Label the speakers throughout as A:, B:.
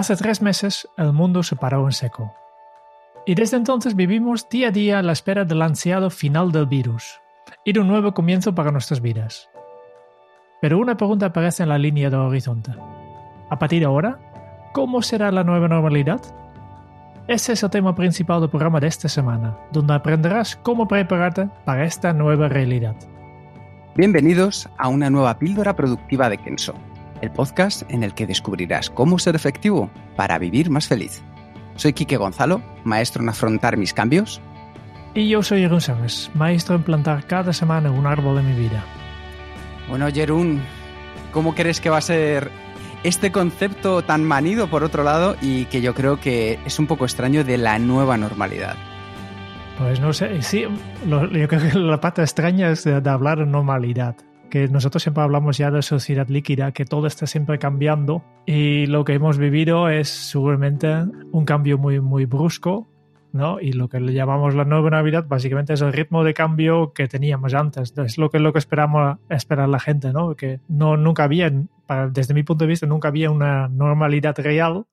A: Hace tres meses el mundo se paró en seco. Y desde entonces vivimos día a día a la espera del ansiado final del virus y de un nuevo comienzo para nuestras vidas. Pero una pregunta aparece en la línea del horizonte. A partir de ahora, ¿cómo será la nueva normalidad? Ese es el tema principal del programa de esta semana, donde aprenderás cómo prepararte para esta nueva realidad.
B: Bienvenidos a una nueva píldora productiva de Kenso, el podcast en el que descubrirás cómo ser efectivo para vivir más feliz. Soy Quique Gonzalo, maestro en afrontar mis cambios.
A: Y yo soy Jeroen Sánchez, maestro en plantar cada semana un árbol de mi vida.
B: Bueno, Jerún, ¿cómo crees que va a ser este concepto tan manido por otro lado y que yo creo que es un poco extraño de la nueva normalidad?
A: Pues no sé, sí, lo- yo creo que la parte extraña es de, de hablar de normalidad. Que nosotros siempre hablamos ya de sociedad líquida, que todo está siempre cambiando y lo que hemos vivido es seguramente un cambio muy, muy brusco, ¿no? Y lo que le llamamos la nueva Navidad básicamente es el ritmo de cambio que teníamos antes. Es lo que, lo que esperamos esperar la gente, ¿no? Que no, nunca había, para- desde mi punto de vista, nunca había una normalidad real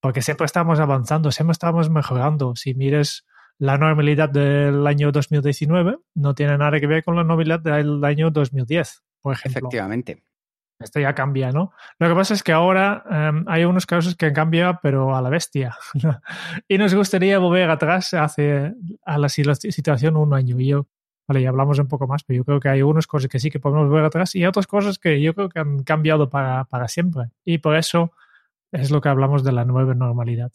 A: porque siempre estamos avanzando, siempre estamos mejorando. Si mires la normalidad del año 2019, no tiene nada que ver con la normalidad del año 2010, por ejemplo.
B: Efectivamente.
A: Esto ya cambia, ¿no? Lo que pasa es que ahora em, hay unos casos que han cambiado, pero a la bestia. y nos gustaría volver atrás hace, a la situación un año. Y yo, vale, ya hablamos un poco más, pero yo creo que hay unas cosas que sí que podemos volver atrás y otras cosas que yo creo que han cambiado para, para siempre. Y por eso es lo que hablamos de la nueva normalidad.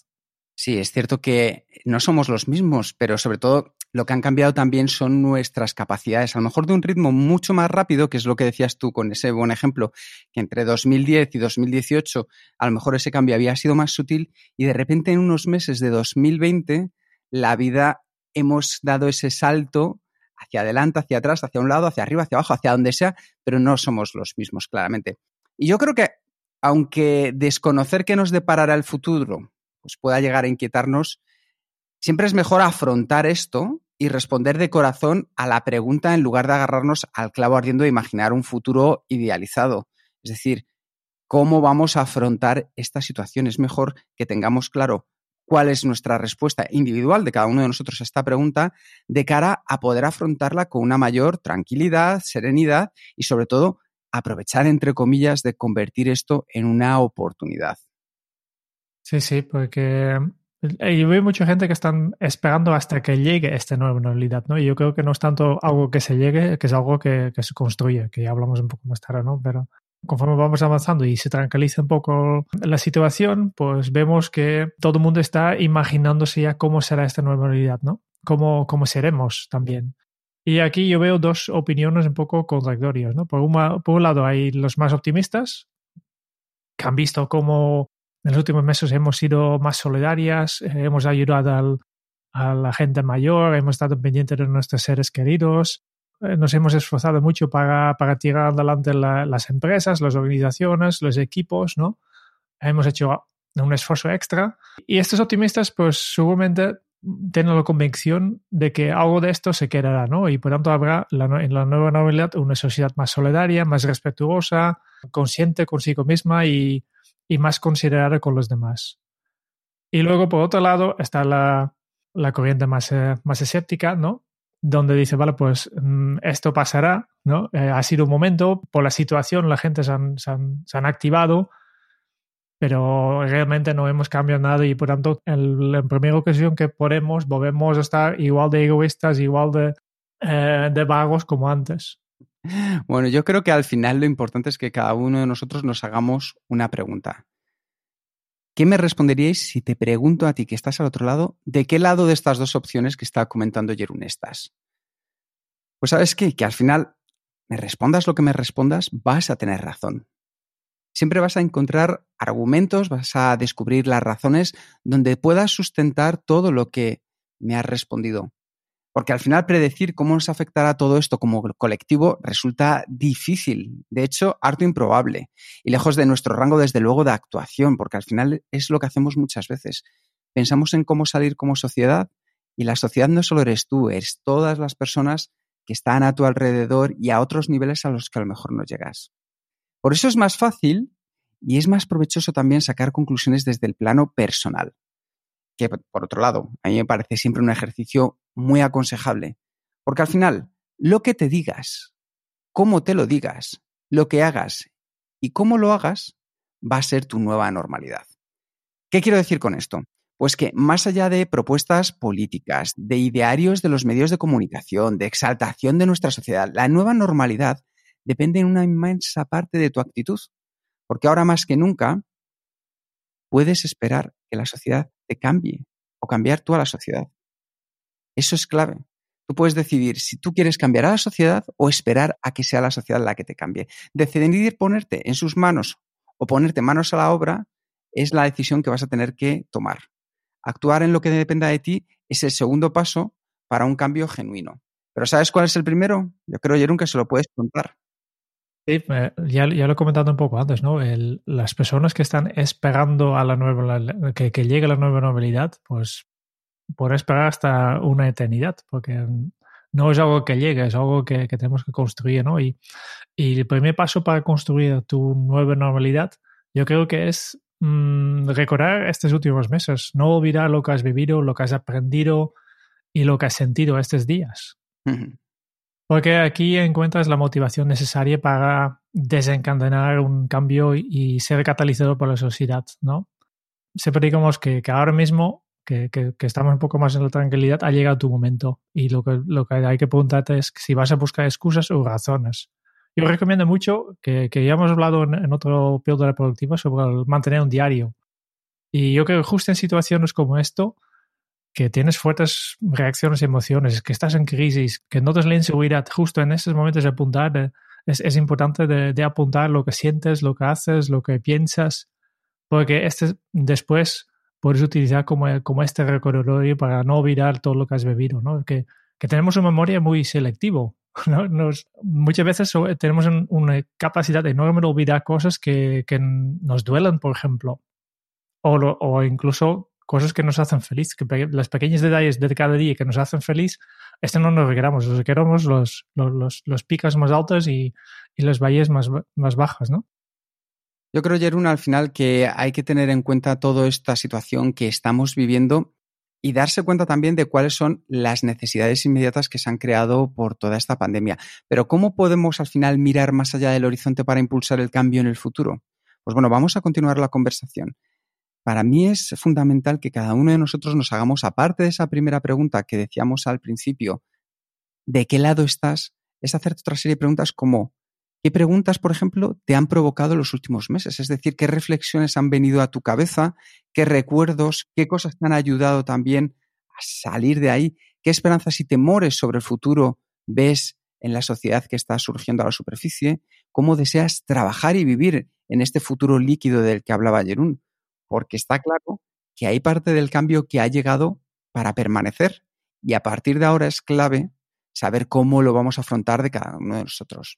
B: Sí, es cierto que no somos los mismos, pero sobre todo lo que han cambiado también son nuestras capacidades, a lo mejor de un ritmo mucho más rápido, que es lo que decías tú con ese buen ejemplo, que entre 2010 y 2018 a lo mejor ese cambio había sido más sutil y de repente en unos meses de 2020 la vida hemos dado ese salto hacia adelante, hacia atrás, hacia un lado, hacia arriba, hacia abajo, hacia donde sea, pero no somos los mismos, claramente. Y yo creo que, aunque desconocer qué nos deparará el futuro pues pueda llegar a inquietarnos, siempre es mejor afrontar esto y responder de corazón a la pregunta en lugar de agarrarnos al clavo ardiendo de imaginar un futuro idealizado. Es decir, ¿cómo vamos a afrontar esta situación? Es mejor que tengamos claro cuál es nuestra respuesta individual de cada uno de nosotros a esta pregunta de cara a poder afrontarla con una mayor tranquilidad, serenidad y sobre todo aprovechar, entre comillas, de convertir esto en una oportunidad.
A: Sí, sí, porque eh, yo veo mucha gente que están esperando hasta que llegue esta nueva normalidad, ¿no? Y yo creo que no es tanto algo que se llegue, que es algo que, que se construye, que ya hablamos un poco más tarde, ¿no? Pero conforme vamos avanzando y se tranquiliza un poco la situación, pues vemos que todo el mundo está imaginándose ya cómo será esta nueva normalidad, ¿no? Cómo, cómo seremos también. Y aquí yo veo dos opiniones un poco contradictorias, ¿no? Por, una, por un lado hay los más optimistas, que han visto cómo en los últimos meses hemos sido más solidarias, eh, hemos ayudado al, a la gente mayor, hemos estado pendientes de nuestros seres queridos, eh, nos hemos esforzado mucho para, para tirar adelante la, las empresas, las organizaciones, los equipos, ¿no? Hemos hecho un esfuerzo extra. Y estos optimistas, pues seguramente tienen la convicción de que algo de esto se quedará, ¿no? Y por tanto habrá la, en la nueva normalidad una sociedad más solidaria, más respetuosa, consciente consigo misma y, y más considerada con los demás. Y luego, por otro lado, está la, la corriente más, eh, más escéptica, ¿no? Donde dice, vale, pues mm, esto pasará, ¿no? Eh, ha sido un momento, por la situación la gente se han, se han, activado, pero realmente no hemos cambiado nada y por tanto, en la primera ocasión que podemos, volvemos a estar igual de egoístas, igual de, eh, de vagos como antes.
B: Bueno, yo creo que al final lo importante es que cada uno de nosotros nos hagamos una pregunta. ¿qué me responderíais si te pregunto a ti que estás al otro lado, de qué lado de estas dos opciones que está comentando Jerún estás? Pues sabes qué, que al final me respondas lo que me respondas, vas a tener razón. Siempre vas a encontrar argumentos, vas a descubrir las razones donde puedas sustentar todo lo que me has respondido. Porque al final predecir cómo nos afectará todo esto como colectivo resulta difícil, de hecho, harto improbable, y lejos de nuestro rango, desde luego, de actuación, porque al final es lo que hacemos muchas veces. Pensamos en cómo salir como sociedad, y la sociedad no solo eres tú, eres todas las personas que están a tu alrededor y a otros niveles a los que a lo mejor no llegas. Por eso es más fácil y es más provechoso también sacar conclusiones desde el plano personal que por otro lado, a mí me parece siempre un ejercicio muy aconsejable, porque al final, lo que te digas, cómo te lo digas, lo que hagas y cómo lo hagas, va a ser tu nueva normalidad. ¿Qué quiero decir con esto? Pues que más allá de propuestas políticas, de idearios de los medios de comunicación, de exaltación de nuestra sociedad, la nueva normalidad depende en una inmensa parte de tu actitud. Porque ahora más que nunca puedes esperar que la sociedad te cambie o cambiar tú a la sociedad. Eso es clave. Tú puedes decidir si tú quieres cambiar a la sociedad o esperar a que sea la sociedad la que te cambie. Decidir ponerte en sus manos o ponerte manos a la obra es la decisión que vas a tener que tomar. Actuar en lo que dependa de ti es el segundo paso para un cambio genuino. Pero ¿sabes cuál es el primero? Yo creo, Jerón, que se lo puedes contar.
A: Sí, ya, lo he comentado un poco antes, ¿no? Las personas que están esperando a la nueva, que, que llegue la nueva normalidad, pues por esperar hasta una eternidad, porque no es algo que llegue, es algo que, que tenemos que construir, ¿no? Y, y, el primer paso para construir tu nueva normalidad, yo creo que es mmm, recordar estos últimos meses, no olvidar lo que has vivido, lo que has aprendido y lo que has sentido estos días. Uh -huh. Porque aquí encuentras la motivación necesaria para desencadenar un cambio y ser catalizador por la sociedad, ¿no? Siempre digamos que, que ahora mismo, que, estamos un poco más en la tranquilidad, ha llegado tu momento. Y lo que, lo que hay que preguntarte es si vas a buscar excusas o razones. Yo recomiendo mucho, que, ya hemos hablado en, otro de la productiva, sobre mantener un diario. Y yo creo que justo en situaciones como esto, que tienes fuertes reacciones y emociones, que estás en crisis, que notas la inseguridad, justo en esos momentos de apuntar, de, es, es, importante de, de, apuntar lo que sientes, lo que haces, lo que piensas, porque este después puedes utilizar como, como este recordatorio para no olvidar todo lo que has bebido, ¿no? Que, que tenemos una memoria muy selectivo. ¿no? Nos, muchas veces tenemos una capacidad enorme de olvidar cosas que, que nos duelen, por ejemplo, o, lo, o incluso cosas que nos hacen feliz, que pe las pequeños detalles de cada día que nos hacen feliz, este no nos queramos, nos queremos los, los, los, los picos más altos y, y los valles más, más bajas, ¿no?
B: Yo creo, Jerún, al final que hay que tener en cuenta toda esta situación que estamos viviendo y darse cuenta también de cuáles son las necesidades inmediatas que se han creado por toda esta pandemia. Pero ¿cómo podemos al final mirar más allá del horizonte para impulsar el cambio en el futuro? Pues bueno, vamos a continuar la conversación para mí es fundamental que cada uno de nosotros nos hagamos, aparte de esa primera pregunta que decíamos al principio, ¿de qué lado estás? Es hacerte otra serie de preguntas como, ¿qué preguntas, por ejemplo, te han provocado los últimos meses? Es decir, ¿qué reflexiones han venido a tu cabeza? ¿Qué recuerdos? ¿Qué cosas te han ayudado también a salir de ahí? ¿Qué esperanzas y temores sobre el futuro ves en la sociedad que está surgiendo a la superficie? ¿Cómo deseas trabajar y vivir en este futuro líquido del que hablaba Jerún? porque está claro que hay parte del cambio que ha llegado para permanecer y a partir de ahora es clave saber cómo lo vamos a afrontar de cada uno de nosotros.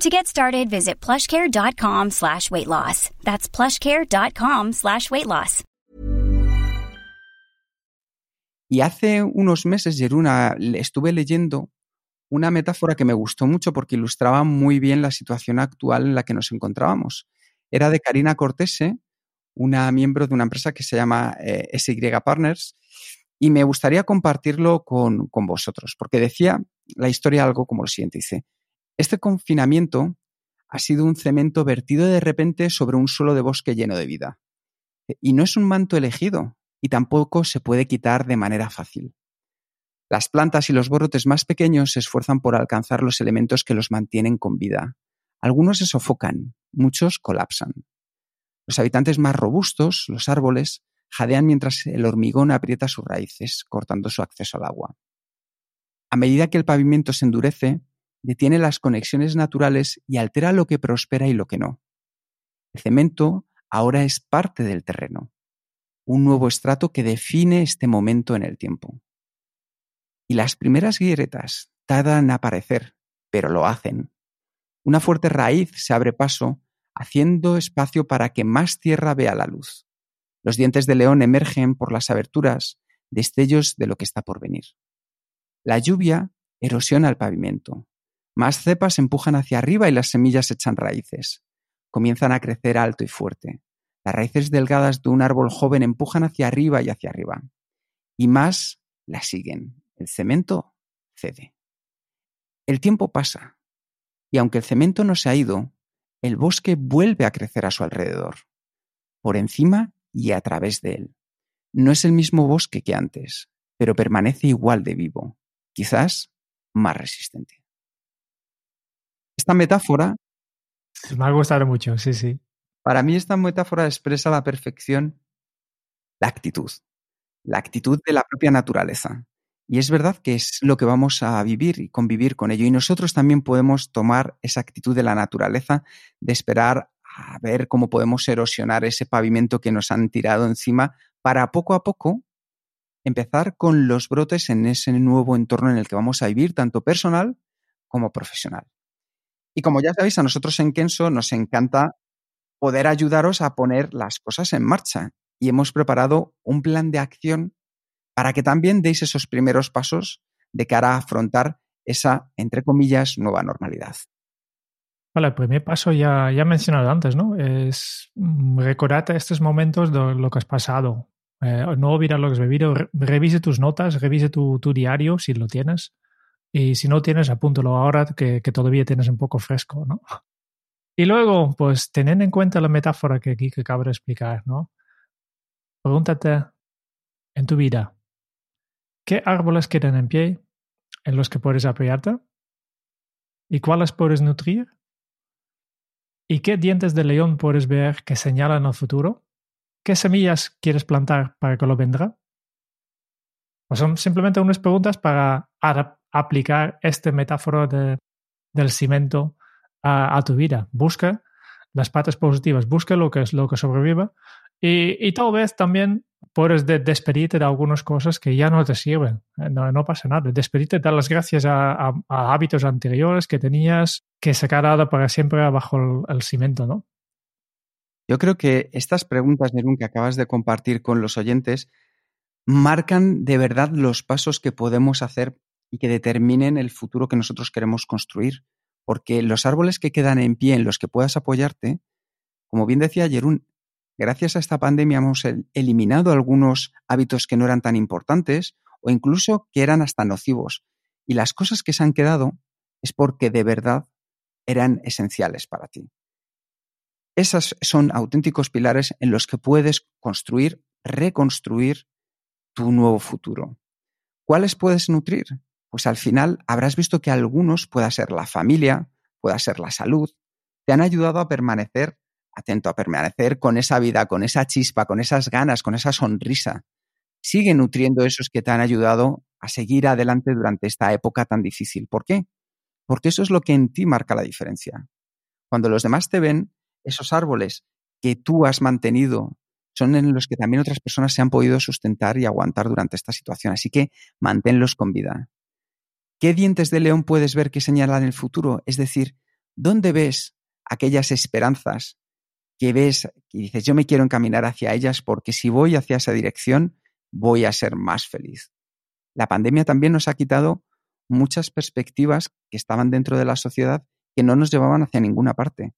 C: To get started, visit plushcare.com slash weight loss. That's plushcare.com slash weight loss.
B: Y hace unos meses, Yeruna, estuve leyendo una metáfora que me gustó mucho porque ilustraba muy bien la situación actual en la que nos encontrábamos. Era de Karina Cortese, una miembro de una empresa que se llama eh, SY Partners, y me gustaría compartirlo con, con vosotros, porque decía la historia algo como lo siguiente, dice, este confinamiento ha sido un cemento vertido de repente sobre un suelo de bosque lleno de vida. Y no es un manto elegido, y tampoco se puede quitar de manera fácil. Las plantas y los brotes más pequeños se esfuerzan por alcanzar los elementos que los mantienen con vida. Algunos se sofocan, muchos colapsan. Los habitantes más robustos, los árboles, jadean mientras el hormigón aprieta sus raíces, cortando su acceso al agua. A medida que el pavimento se endurece, detiene las conexiones naturales y altera lo que prospera y lo que no. El cemento ahora es parte del terreno, un nuevo estrato que define este momento en el tiempo. Y las primeras grietas tardan en aparecer, pero lo hacen. Una fuerte raíz se abre paso, haciendo espacio para que más tierra vea la luz. Los dientes de león emergen por las aberturas, destellos de lo que está por venir. La lluvia erosiona el pavimento. Más cepas empujan hacia arriba y las semillas echan raíces. Comienzan a crecer alto y fuerte. Las raíces delgadas de un árbol joven empujan hacia arriba y hacia arriba. Y más la siguen. El cemento cede. El tiempo pasa, y aunque el cemento no se ha ido, el bosque vuelve a crecer a su alrededor, por encima y a través de él. No es el mismo bosque que antes, pero permanece igual de vivo, quizás más resistente. Esta metáfora...
A: Me ha gustado mucho, sí, sí.
B: Para mí esta metáfora expresa a la perfección la actitud, la actitud de la propia naturaleza. Y es verdad que es lo que vamos a vivir y convivir con ello. Y nosotros también podemos tomar esa actitud de la naturaleza de esperar a ver cómo podemos erosionar ese pavimento que nos han tirado encima para poco a poco empezar con los brotes en ese nuevo entorno en el que vamos a vivir, tanto personal como profesional. Y como ya sabéis, a nosotros en Kenso nos encanta poder ayudaros a poner las cosas en marcha. Y hemos preparado un plan de acción para que también deis esos primeros pasos de cara a afrontar esa, entre comillas, nueva normalidad.
A: Vale, el primer paso ya, ya he mencionado antes, ¿no? Es recordar estos momentos de lo que has pasado. Eh, no olvidar lo que has vivido. revise tus notas, revise tu, tu, diario si lo tienes. Y si no tienes, apúntalo ahora que, todavía tienes un poco fresco, ¿no? Y luego, pues teniendo en cuenta la metáfora que aquí que acabo de explicar, ¿no? Pregúntate en tu vida, ¿Qué árboles quedan en pie en los que puedes apoyarte? ¿Y cuáles puedes nutrir? ¿Y qué dientes de león puedes ver que señalan el futuro? ¿Qué semillas quieres plantar para que lo vendrá? O son simplemente unas preguntas para aplicar este metáfora del cemento a, a, tu vida. Busca las partes positivas, busca lo que es lo que sobreviva y, tal vez también puedes de despedirte de algunas cosas que ya no te sirven. Eh, no, no pasa nada. Despedirte, dar las gracias a, a, hábitos anteriores que tenías que se quedado para siempre bajo el, el, cimiento, ¿no?
B: Yo creo que estas preguntas, Nerun, que acabas de compartir con los oyentes, marcan de verdad los pasos que podemos hacer y que determinen el futuro que nosotros queremos construir. Porque los árboles que quedan en pie en los que puedas apoyarte, como bien decía Jerún, gracias a esta pandemia hemos eliminado algunos hábitos que no eran tan importantes o incluso que eran hasta nocivos. Y las cosas que se han quedado es porque de verdad eran esenciales para ti. Esas son auténticos pilares en los que puedes construir, reconstruir tu nuevo futuro. ¿Cuáles puedes nutrir? Pues al final habrás visto que algunos pueda ser la familia, pueda ser la salud, te han ayudado a permanecer atento a permanecer con esa vida, con esa chispa, con esas ganas, con esa sonrisa. Sigue nutriendo esos que te han ayudado a seguir adelante durante esta época tan difícil. ¿Por qué? Porque eso es lo que en ti marca la diferencia. Cuando los demás te ven, esos árboles que tú has mantenido son en los que también otras personas se han podido sustentar y aguantar durante esta situación. Así que manténlos con vida. ¿Qué dientes de león puedes ver que señalan el futuro? Es decir, ¿dónde ves aquellas esperanzas que ves y dices, yo me quiero encaminar hacia ellas porque si voy hacia esa dirección, voy a ser más feliz? La pandemia también nos ha quitado muchas perspectivas que estaban dentro de la sociedad que no nos llevaban hacia ninguna parte.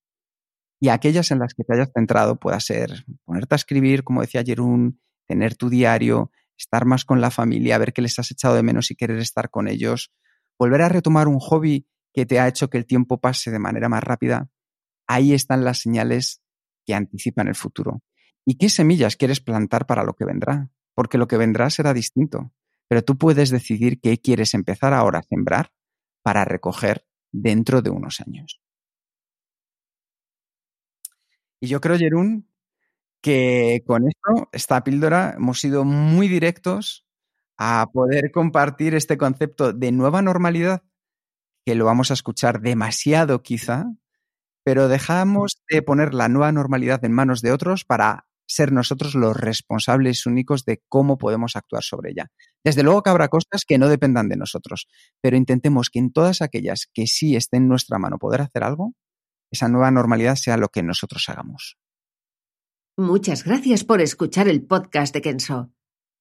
B: Y aquellas en las que te hayas centrado pueda ser ponerte a escribir, como decía Jerún, tener tu diario, estar más con la familia, ver que les has echado de menos y querer estar con ellos, volver a retomar un hobby que te ha hecho que el tiempo pase de manera más rápida, ahí están las señales que anticipan el futuro. ¿Y qué semillas quieres plantar para lo que vendrá? Porque lo que vendrá será distinto, pero tú puedes decidir qué quieres empezar ahora a sembrar para recoger dentro de unos años. Y yo creo, Jerún, que con esto, esta píldora, hemos sido muy directos a poder compartir este concepto de nueva normalidad, que lo vamos a escuchar demasiado quizá, pero dejamos de poner la nueva normalidad en manos de otros para ser nosotros los responsables únicos de cómo podemos actuar sobre ella. Desde luego que habrá cosas que no dependan de nosotros, pero intentemos que en todas aquellas que sí esté en nuestra mano poder hacer algo, esa nueva normalidad sea lo que nosotros hagamos.
D: Muchas gracias por escuchar el podcast de Kenso.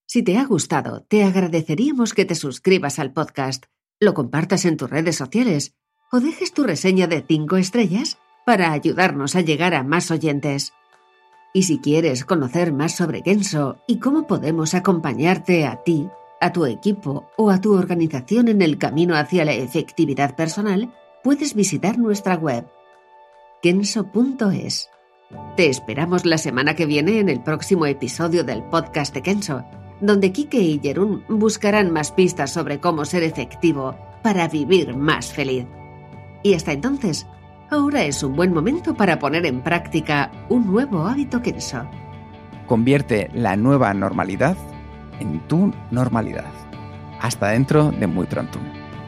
D: Si te ha gustado, te agradeceríamos que te suscribas al podcast, lo compartas en tus redes sociales o dejes tu reseña de 5 estrellas para ayudarnos a llegar a más oyentes. Y si quieres conocer más sobre Kenso y cómo podemos acompañarte a ti, a tu equipo o a tu organización en el camino hacia la efectividad personal, puedes visitar nuestra web kenso.es. Te esperamos la semana que viene en el próximo episodio del podcast de Kenso, donde Kike y Jerún buscarán más pistas sobre cómo ser efectivo para vivir más feliz. Y hasta entonces, ahora es un buen momento para poner en práctica un nuevo hábito Kenso.
B: Convierte la nueva normalidad en tu normalidad. Hasta dentro de muy pronto.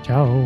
A: Chao.